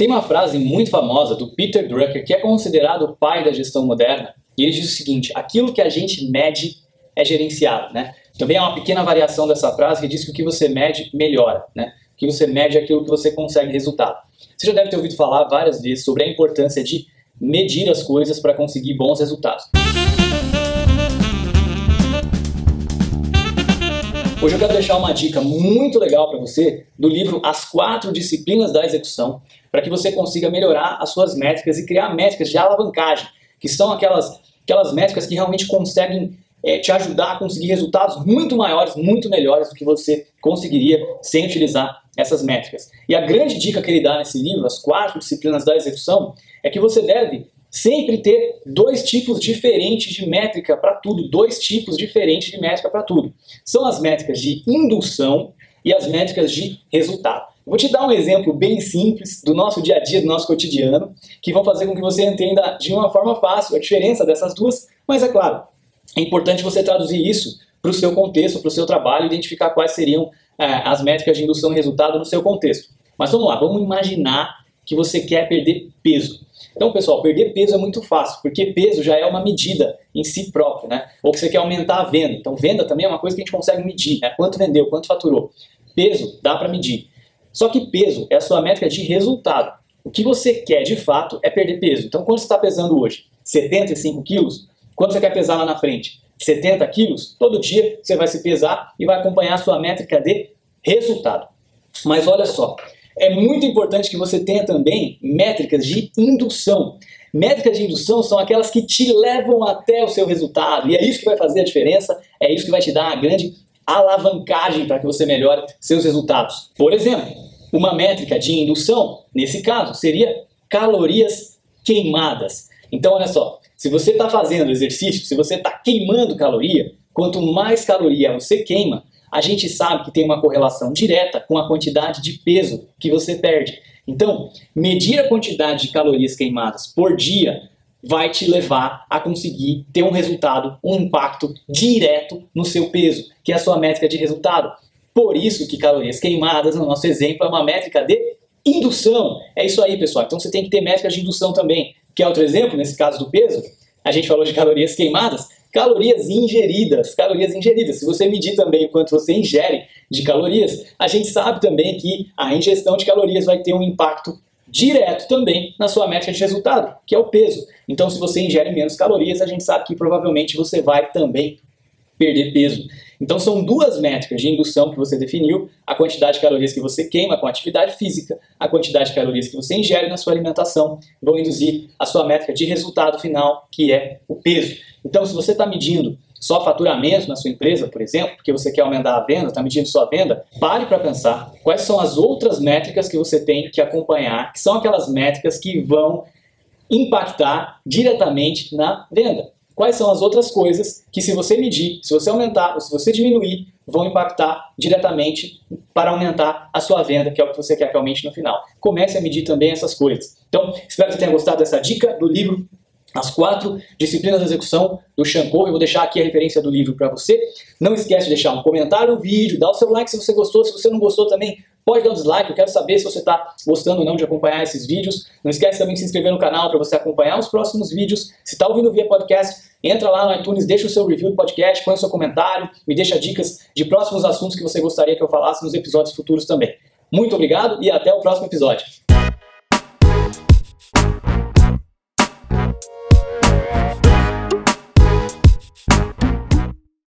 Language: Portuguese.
Tem uma frase muito famosa do Peter Drucker, que é considerado o pai da gestão moderna, e ele diz o seguinte: aquilo que a gente mede é gerenciado, né? Também há uma pequena variação dessa frase que diz que o que você mede melhora, né? O que você mede é aquilo que você consegue resultado. Você já deve ter ouvido falar várias vezes sobre a importância de medir as coisas para conseguir bons resultados. Hoje eu quero deixar uma dica muito legal para você do livro As Quatro Disciplinas da Execução, para que você consiga melhorar as suas métricas e criar métricas de alavancagem, que são aquelas, aquelas métricas que realmente conseguem é, te ajudar a conseguir resultados muito maiores, muito melhores do que você conseguiria sem utilizar essas métricas. E a grande dica que ele dá nesse livro, As Quatro Disciplinas da Execução, é que você deve sempre ter dois tipos diferentes de métrica para tudo, dois tipos diferentes de métrica para tudo. São as métricas de indução e as métricas de resultado. Vou te dar um exemplo bem simples do nosso dia a dia, do nosso cotidiano, que vão fazer com que você entenda de uma forma fácil a diferença dessas duas, mas é claro, é importante você traduzir isso para o seu contexto, para o seu trabalho, identificar quais seriam é, as métricas de indução e resultado no seu contexto. Mas vamos lá, vamos imaginar que você quer perder peso. Então, pessoal, perder peso é muito fácil, porque peso já é uma medida em si próprio, né? Ou que você quer aumentar a venda. Então, venda também é uma coisa que a gente consegue medir, né? Quanto vendeu, quanto faturou. Peso dá para medir. Só que peso é a sua métrica de resultado. O que você quer de fato é perder peso. Então, quando você está pesando hoje 75 quilos, quando você quer pesar lá na frente 70 quilos, todo dia você vai se pesar e vai acompanhar a sua métrica de resultado. Mas olha só, é muito importante que você tenha também métricas de indução. Métricas de indução são aquelas que te levam até o seu resultado, e é isso que vai fazer a diferença, é isso que vai te dar a grande alavancagem para que você melhore seus resultados. Por exemplo, uma métrica de indução, nesse caso, seria calorias queimadas. Então, olha só, se você está fazendo exercício, se você está queimando caloria, quanto mais caloria você queima, a gente sabe que tem uma correlação direta com a quantidade de peso que você perde. Então, medir a quantidade de calorias queimadas por dia vai te levar a conseguir ter um resultado, um impacto direto no seu peso, que é a sua métrica de resultado. Por isso que calorias queimadas, no nosso exemplo, é uma métrica de indução. É isso aí, pessoal. Então você tem que ter métricas de indução também. Que é outro exemplo, nesse caso do peso, a gente falou de calorias queimadas, calorias ingeridas, calorias ingeridas. Se você medir também o quanto você ingere de calorias, a gente sabe também que a ingestão de calorias vai ter um impacto direto também na sua métrica de resultado, que é o peso. Então, se você ingere menos calorias, a gente sabe que provavelmente você vai também perder peso. Então, são duas métricas de indução que você definiu: a quantidade de calorias que você queima com atividade física, a quantidade de calorias que você ingere na sua alimentação, vão induzir a sua métrica de resultado final, que é o peso. Então, se você está medindo só faturamento na sua empresa, por exemplo, porque você quer aumentar a venda, está medindo sua venda, pare para pensar quais são as outras métricas que você tem que acompanhar, que são aquelas métricas que vão impactar diretamente na venda. Quais são as outras coisas que, se você medir, se você aumentar ou se você diminuir, vão impactar diretamente para aumentar a sua venda, que é o que você quer realmente no final. Comece a medir também essas coisas. Então, espero que você tenha gostado dessa dica do livro as quatro disciplinas de execução do Shankov. Eu vou deixar aqui a referência do livro para você. Não esquece de deixar um comentário no vídeo, dar o seu like se você gostou. Se você não gostou também, pode dar um dislike. Eu quero saber se você está gostando ou não de acompanhar esses vídeos. Não esquece também de se inscrever no canal para você acompanhar os próximos vídeos. Se está ouvindo via podcast, entra lá no iTunes, deixa o seu review do podcast, põe o seu comentário, me deixa dicas de próximos assuntos que você gostaria que eu falasse nos episódios futuros também. Muito obrigado e até o próximo episódio.